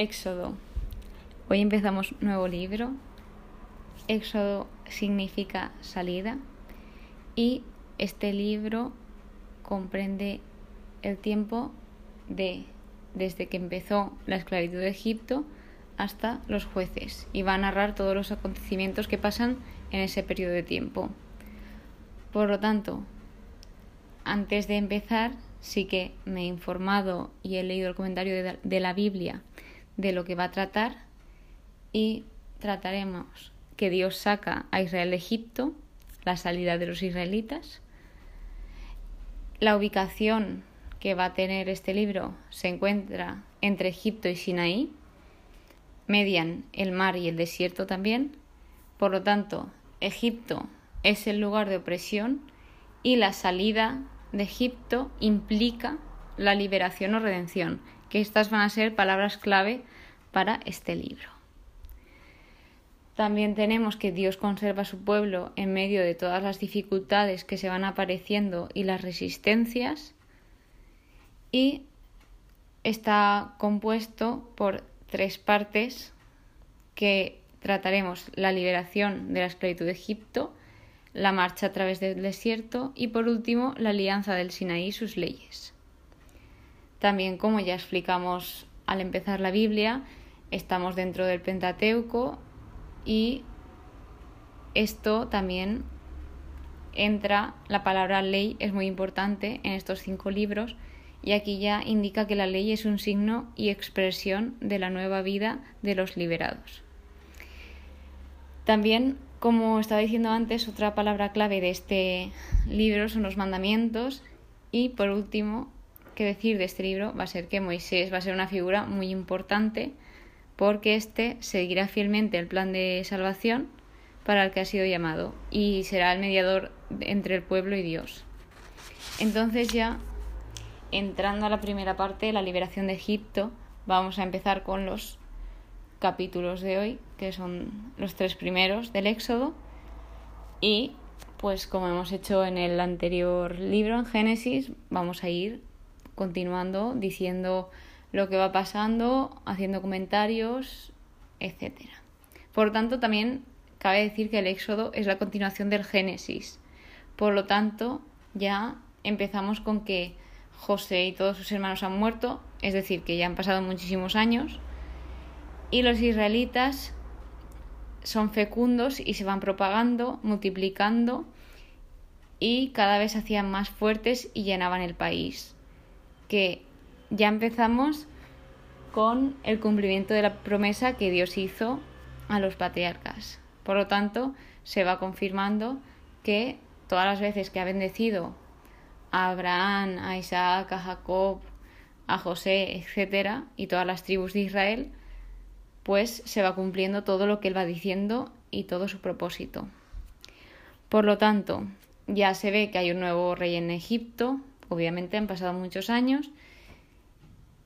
Éxodo. Hoy empezamos nuevo libro. Éxodo significa salida y este libro comprende el tiempo de desde que empezó la esclavitud de Egipto hasta los jueces y va a narrar todos los acontecimientos que pasan en ese periodo de tiempo. Por lo tanto, antes de empezar, sí que me he informado y he leído el comentario de la Biblia de lo que va a tratar y trataremos que Dios saca a Israel de Egipto, la salida de los israelitas, la ubicación que va a tener este libro se encuentra entre Egipto y Sinaí, median el mar y el desierto también, por lo tanto, Egipto es el lugar de opresión y la salida de Egipto implica la liberación o redención, que estas van a ser palabras clave para este libro. También tenemos que Dios conserva a su pueblo en medio de todas las dificultades que se van apareciendo y las resistencias y está compuesto por tres partes que trataremos la liberación de la esclavitud de Egipto, la marcha a través del desierto y por último la alianza del Sinaí y sus leyes. También, como ya explicamos al empezar la Biblia, estamos dentro del Pentateuco y esto también entra, la palabra ley es muy importante en estos cinco libros y aquí ya indica que la ley es un signo y expresión de la nueva vida de los liberados. También, como estaba diciendo antes, otra palabra clave de este libro son los mandamientos y por último, qué decir de este libro va a ser que Moisés va a ser una figura muy importante porque éste seguirá fielmente el plan de salvación para el que ha sido llamado y será el mediador entre el pueblo y Dios. Entonces ya entrando a la primera parte, la liberación de Egipto, vamos a empezar con los capítulos de hoy, que son los tres primeros del Éxodo. Y pues como hemos hecho en el anterior libro, en Génesis, vamos a ir continuando diciendo lo que va pasando, haciendo comentarios, etc. Por tanto, también cabe decir que el Éxodo es la continuación del Génesis. Por lo tanto, ya empezamos con que José y todos sus hermanos han muerto, es decir, que ya han pasado muchísimos años, y los israelitas son fecundos y se van propagando, multiplicando, y cada vez se hacían más fuertes y llenaban el país. Que ya empezamos con el cumplimiento de la promesa que Dios hizo a los patriarcas. Por lo tanto, se va confirmando que todas las veces que ha bendecido a Abraham, a Isaac, a Jacob, a José, etcétera, y todas las tribus de Israel, pues se va cumpliendo todo lo que él va diciendo y todo su propósito. Por lo tanto, ya se ve que hay un nuevo rey en Egipto, obviamente han pasado muchos años,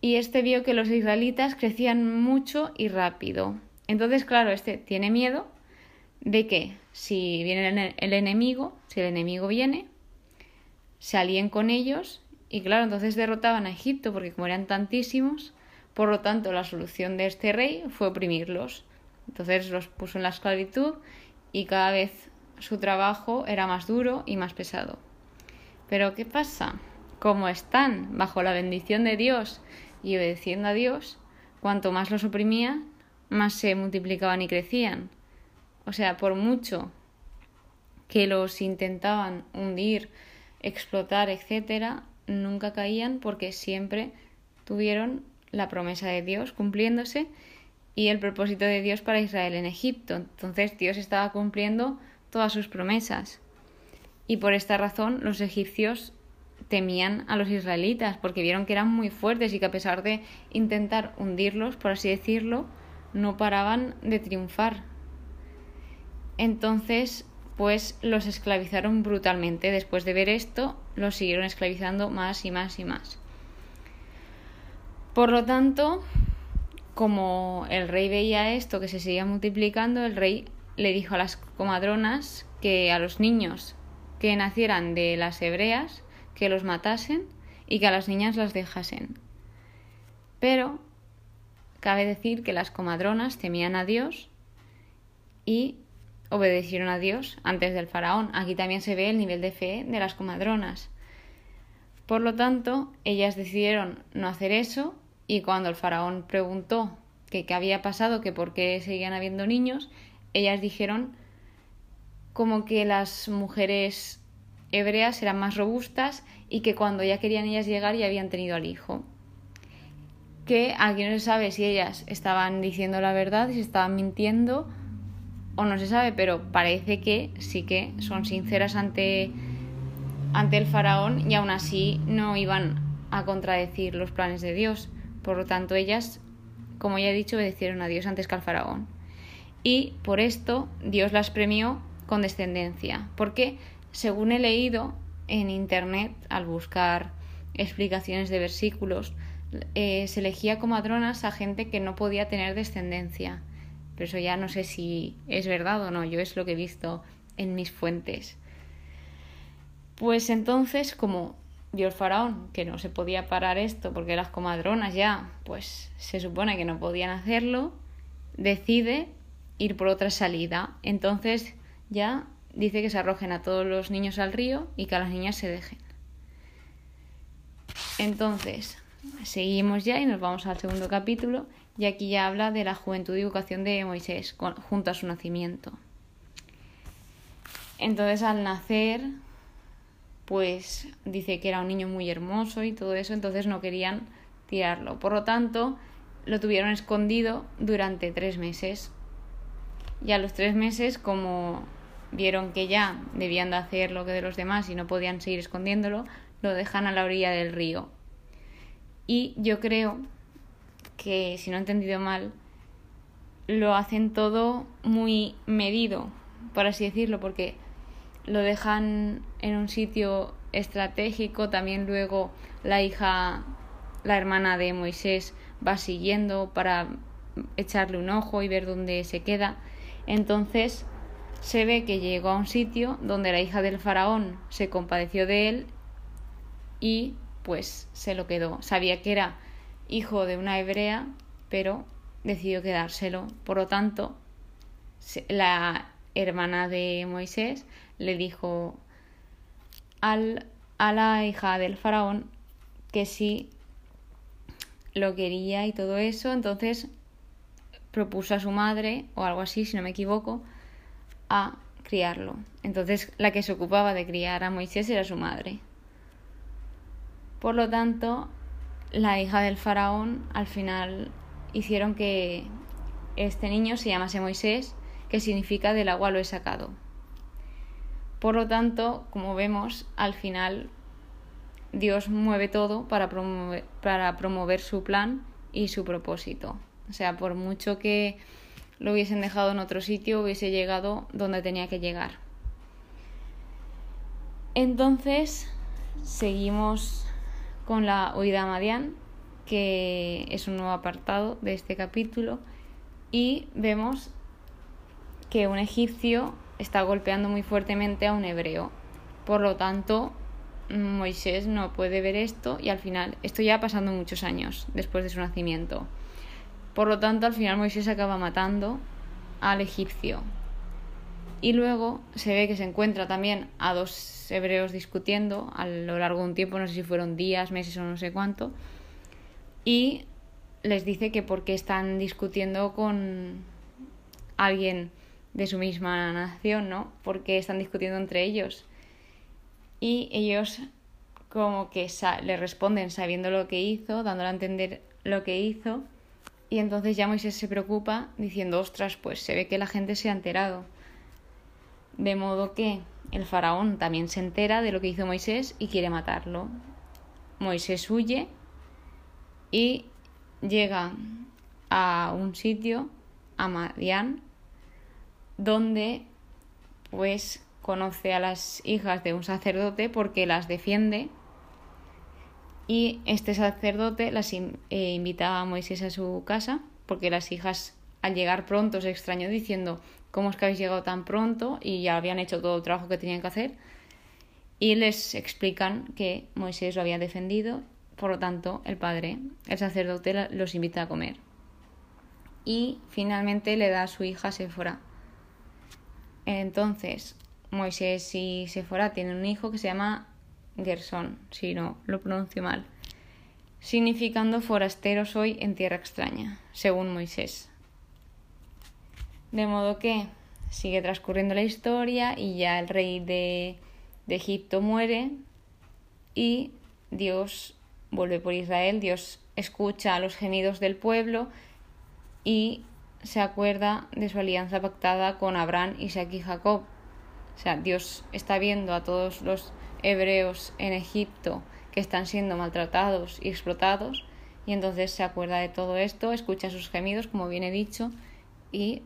y este vio que los israelitas crecían mucho y rápido. Entonces, claro, este tiene miedo de que si viene el enemigo, si el enemigo viene, se alíen con ellos y claro, entonces derrotaban a Egipto porque como eran tantísimos, por lo tanto la solución de este rey fue oprimirlos. Entonces los puso en la esclavitud y cada vez su trabajo era más duro y más pesado. Pero ¿qué pasa? Como están bajo la bendición de Dios y obedeciendo a Dios, cuanto más los oprimía, más se multiplicaban y crecían. O sea, por mucho que los intentaban hundir, explotar, etcétera, nunca caían porque siempre tuvieron la promesa de Dios cumpliéndose y el propósito de Dios para Israel en Egipto. Entonces Dios estaba cumpliendo todas sus promesas. Y por esta razón los egipcios temían a los israelitas porque vieron que eran muy fuertes y que a pesar de intentar hundirlos, por así decirlo, no paraban de triunfar. Entonces pues los esclavizaron brutalmente. Después de ver esto, los siguieron esclavizando más y más y más. Por lo tanto, como el rey veía esto que se seguía multiplicando, el rey le dijo a las comadronas que a los niños que nacieran de las hebreas que los matasen y que a las niñas las dejasen. Pero, cabe decir que las comadronas temían a Dios y obedecieron a Dios antes del faraón. Aquí también se ve el nivel de fe de las comadronas. Por lo tanto, ellas decidieron no hacer eso y cuando el faraón preguntó qué había pasado, que por qué seguían habiendo niños, ellas dijeron como que las mujeres hebreas eran más robustas y que cuando ya querían ellas llegar ya habían tenido al hijo. Que aquí no se sabe si ellas estaban diciendo la verdad, si estaban mintiendo o no se sabe, pero parece que sí que son sinceras ante, ante el faraón y aún así no iban a contradecir los planes de Dios. Por lo tanto, ellas, como ya he dicho, obedecieron a Dios antes que al faraón. Y por esto Dios las premió con descendencia, porque según he leído en internet al buscar explicaciones de versículos, eh, se elegía como madronas a gente que no podía tener descendencia. Pero eso ya no sé si es verdad o no, yo es lo que he visto en mis fuentes. Pues entonces, como dio el faraón que no se podía parar esto porque las comadronas ya, pues se supone que no podían hacerlo, decide ir por otra salida. Entonces ya dice que se arrojen a todos los niños al río y que a las niñas se dejen. Entonces, seguimos ya y nos vamos al segundo capítulo y aquí ya habla de la juventud y educación de Moisés junto a su nacimiento. Entonces al nacer, pues dice que era un niño muy hermoso y todo eso, entonces no querían tirarlo. Por lo tanto, lo tuvieron escondido durante tres meses. Y a los tres meses, como vieron que ya debían de hacer lo que de los demás y no podían seguir escondiéndolo, lo dejan a la orilla del río. Y yo creo que, si no he entendido mal, lo hacen todo muy medido, por así decirlo, porque lo dejan en un sitio estratégico, también luego la hija, la hermana de Moisés va siguiendo para echarle un ojo y ver dónde se queda. Entonces se ve que llegó a un sitio donde la hija del faraón se compadeció de él y pues se lo quedó. Sabía que era hijo de una hebrea, pero decidió quedárselo. Por lo tanto, la hermana de Moisés le dijo al, a la hija del faraón que sí lo quería y todo eso, entonces propuso a su madre, o algo así, si no me equivoco, a criarlo. Entonces la que se ocupaba de criar a Moisés era su madre. Por lo tanto, la hija del faraón al final hicieron que este niño se llamase Moisés, que significa del agua lo he sacado. Por lo tanto, como vemos, al final Dios mueve todo para promover, para promover su plan y su propósito. O sea, por mucho que lo hubiesen dejado en otro sitio, hubiese llegado donde tenía que llegar. Entonces, seguimos con la huida a Madián, que es un nuevo apartado de este capítulo, y vemos que un egipcio está golpeando muy fuertemente a un hebreo. Por lo tanto, Moisés no puede ver esto y al final, esto ya pasando muchos años después de su nacimiento. Por lo tanto, al final Moisés acaba matando al egipcio. Y luego se ve que se encuentra también a dos hebreos discutiendo a lo largo de un tiempo, no sé si fueron días, meses o no sé cuánto, y les dice que porque están discutiendo con alguien de su misma nación, ¿no? Porque están discutiendo entre ellos. Y ellos como que le responden sabiendo lo que hizo, dándole a entender lo que hizo, y entonces ya Moisés se preocupa diciendo, ostras, pues se ve que la gente se ha enterado. De modo que el faraón también se entera de lo que hizo Moisés y quiere matarlo. Moisés huye y llega a un sitio, a Madián, donde pues conoce a las hijas de un sacerdote porque las defiende y este sacerdote las eh, invita a Moisés a su casa porque las hijas al llegar pronto se extrañó diciendo ¿cómo es que habéis llegado tan pronto? y ya habían hecho todo el trabajo que tenían que hacer y les explican que Moisés lo había defendido por lo tanto el padre, el sacerdote los invita a comer y finalmente le da a su hija Séfora. Entonces, Moisés y Séfora tienen un hijo que se llama Gersón, si no lo pronuncio mal, significando forastero soy en tierra extraña, según Moisés. De modo que sigue transcurriendo la historia y ya el rey de, de Egipto muere y Dios vuelve por Israel, Dios escucha los gemidos del pueblo y se acuerda de su alianza pactada con Abraham, Isaac y Jacob. O sea, Dios está viendo a todos los hebreos en Egipto que están siendo maltratados y explotados y entonces se acuerda de todo esto, escucha sus gemidos, como bien he dicho, y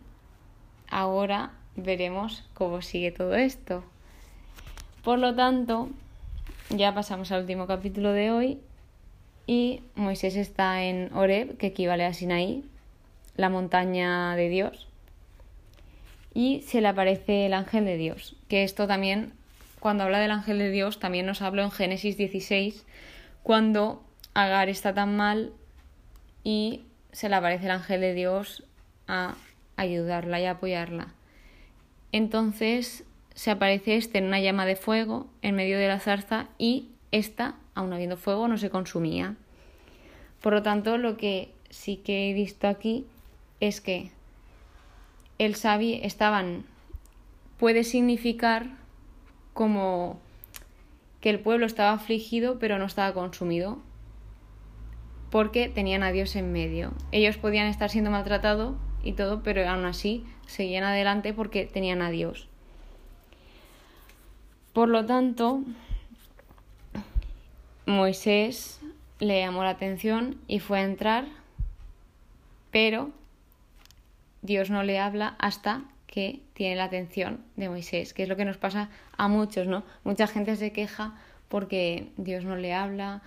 ahora veremos cómo sigue todo esto. Por lo tanto, ya pasamos al último capítulo de hoy y Moisés está en Oreb, que equivale a Sinaí, la montaña de Dios, y se le aparece el ángel de Dios, que esto también, cuando habla del ángel de Dios, también nos habla en Génesis 16, cuando Agar está tan mal y se le aparece el ángel de Dios a ayudarla y apoyarla. Entonces se aparece este en una llama de fuego en medio de la zarza y esta, aun habiendo fuego, no se consumía. Por lo tanto, lo que sí que he visto aquí es que el sabi estaban puede significar como que el pueblo estaba afligido pero no estaba consumido porque tenían a Dios en medio. Ellos podían estar siendo maltratados y todo, pero aún así seguían adelante porque tenían a Dios. Por lo tanto, Moisés le llamó la atención y fue a entrar, pero Dios no le habla hasta que tiene la atención de Moisés, que es lo que nos pasa a muchos, ¿no? Mucha gente se queja porque Dios no le habla,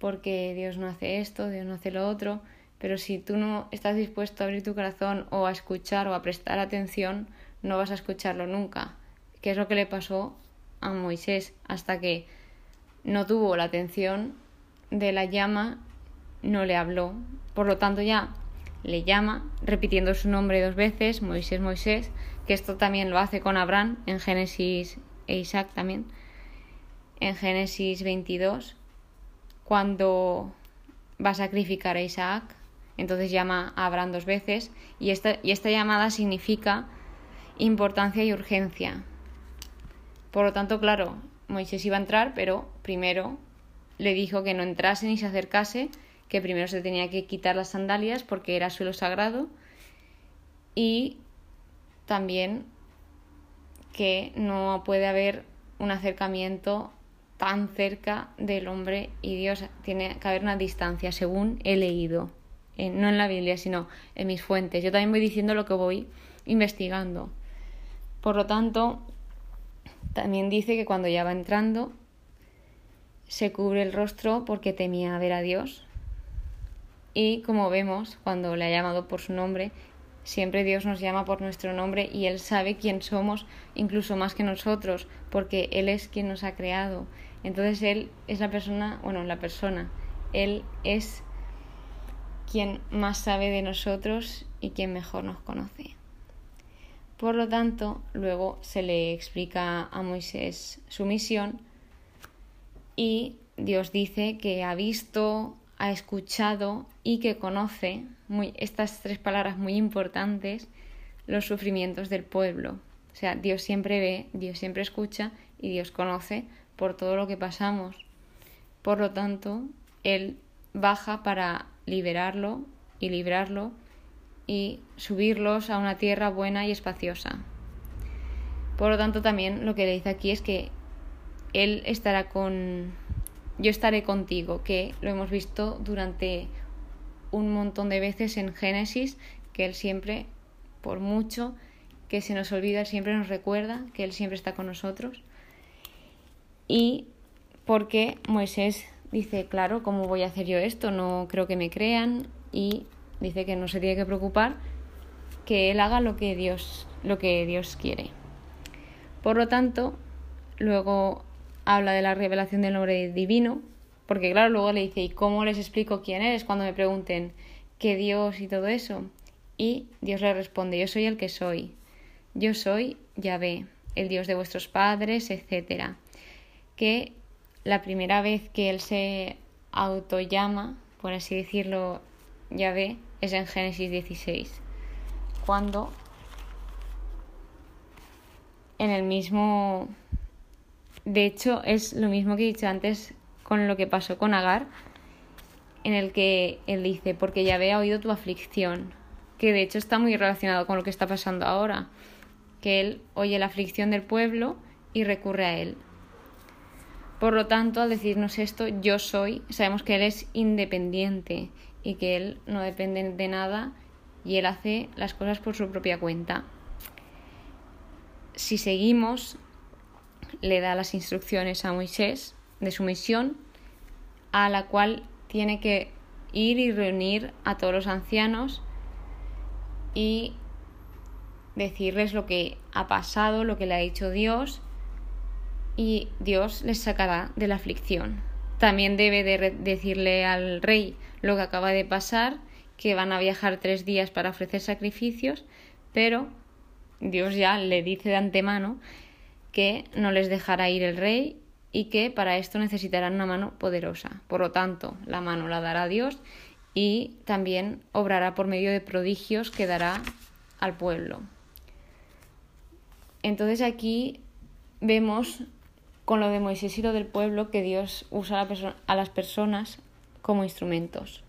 porque Dios no hace esto, Dios no hace lo otro, pero si tú no estás dispuesto a abrir tu corazón o a escuchar o a prestar atención, no vas a escucharlo nunca. Que es lo que le pasó a Moisés hasta que no tuvo la atención de la llama, no le habló. Por lo tanto ya le llama, repitiendo su nombre dos veces, Moisés, Moisés, que esto también lo hace con Abraham en Génesis e Isaac también, en Génesis 22, cuando va a sacrificar a Isaac, entonces llama a Abraham dos veces y esta, y esta llamada significa importancia y urgencia. Por lo tanto, claro, Moisés iba a entrar, pero primero le dijo que no entrase ni se acercase, que primero se tenía que quitar las sandalias porque era suelo sagrado y también que no puede haber un acercamiento tan cerca del hombre y Dios. Tiene que haber una distancia, según he leído no en la Biblia, sino en mis fuentes. Yo también voy diciendo lo que voy investigando. Por lo tanto, también dice que cuando ya va entrando, se cubre el rostro porque temía ver a Dios. Y como vemos, cuando le ha llamado por su nombre, siempre Dios nos llama por nuestro nombre y Él sabe quién somos, incluso más que nosotros, porque Él es quien nos ha creado. Entonces Él es la persona, bueno, la persona, Él es quien más sabe de nosotros y quien mejor nos conoce. Por lo tanto, luego se le explica a Moisés su misión y Dios dice que ha visto, ha escuchado y que conoce muy, estas tres palabras muy importantes, los sufrimientos del pueblo. O sea, Dios siempre ve, Dios siempre escucha y Dios conoce por todo lo que pasamos. Por lo tanto, Él baja para liberarlo y librarlo y subirlos a una tierra buena y espaciosa. Por lo tanto, también lo que le dice aquí es que Él estará con... Yo estaré contigo, que lo hemos visto durante un montón de veces en Génesis, que Él siempre, por mucho que se nos olvida, siempre nos recuerda que Él siempre está con nosotros. Y porque Moisés dice, claro, ¿cómo voy a hacer yo esto? No creo que me crean y dice que no se tiene que preocupar, que él haga lo que Dios, lo que Dios quiere. Por lo tanto, luego habla de la revelación del nombre divino, porque claro, luego le dice, ¿y cómo les explico quién eres cuando me pregunten qué Dios y todo eso? Y Dios le responde, yo soy el que soy, yo soy Yahvé, el Dios de vuestros padres, etc. Que la primera vez que él se autollama, por así decirlo, Yahvé, es en Génesis 16, cuando en el mismo... De hecho, es lo mismo que he dicho antes con lo que pasó con Agar, en el que él dice, porque ya había oído tu aflicción, que de hecho está muy relacionado con lo que está pasando ahora, que él oye la aflicción del pueblo y recurre a él. Por lo tanto, al decirnos esto, yo soy, sabemos que él es independiente y que él no depende de nada y él hace las cosas por su propia cuenta. Si seguimos, le da las instrucciones a Moisés de su misión, a la cual tiene que ir y reunir a todos los ancianos y decirles lo que ha pasado, lo que le ha dicho Dios, y Dios les sacará de la aflicción. También debe de decirle al rey lo que acaba de pasar, que van a viajar tres días para ofrecer sacrificios, pero Dios ya le dice de antemano que no les dejará ir el rey y que para esto necesitarán una mano poderosa. Por lo tanto, la mano la dará Dios y también obrará por medio de prodigios que dará al pueblo. Entonces aquí vemos con lo de Moisés y lo del pueblo que Dios usa a, las personas como instrumentos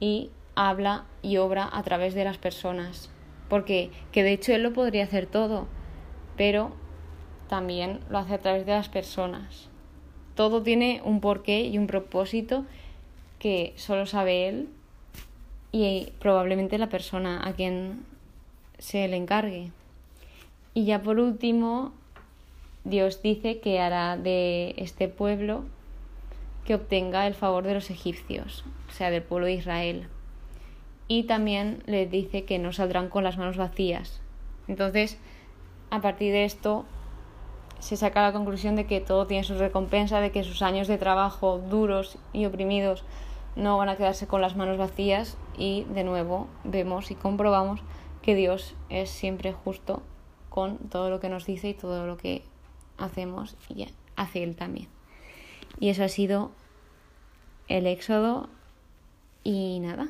y habla y obra a través de las personas. Porque que de hecho Él lo podría hacer todo, pero también lo hace a través de las personas. Todo tiene un porqué y un propósito que solo sabe él y probablemente la persona a quien se le encargue. Y ya por último, Dios dice que hará de este pueblo que obtenga el favor de los egipcios, o sea, del pueblo de Israel. Y también le dice que no saldrán con las manos vacías. Entonces, a partir de esto, se saca la conclusión de que todo tiene su recompensa, de que sus años de trabajo duros y oprimidos no van a quedarse con las manos vacías y de nuevo vemos y comprobamos que Dios es siempre justo con todo lo que nos dice y todo lo que hacemos y hace Él también. Y eso ha sido el éxodo y nada,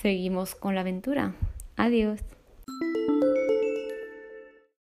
seguimos con la aventura. Adiós.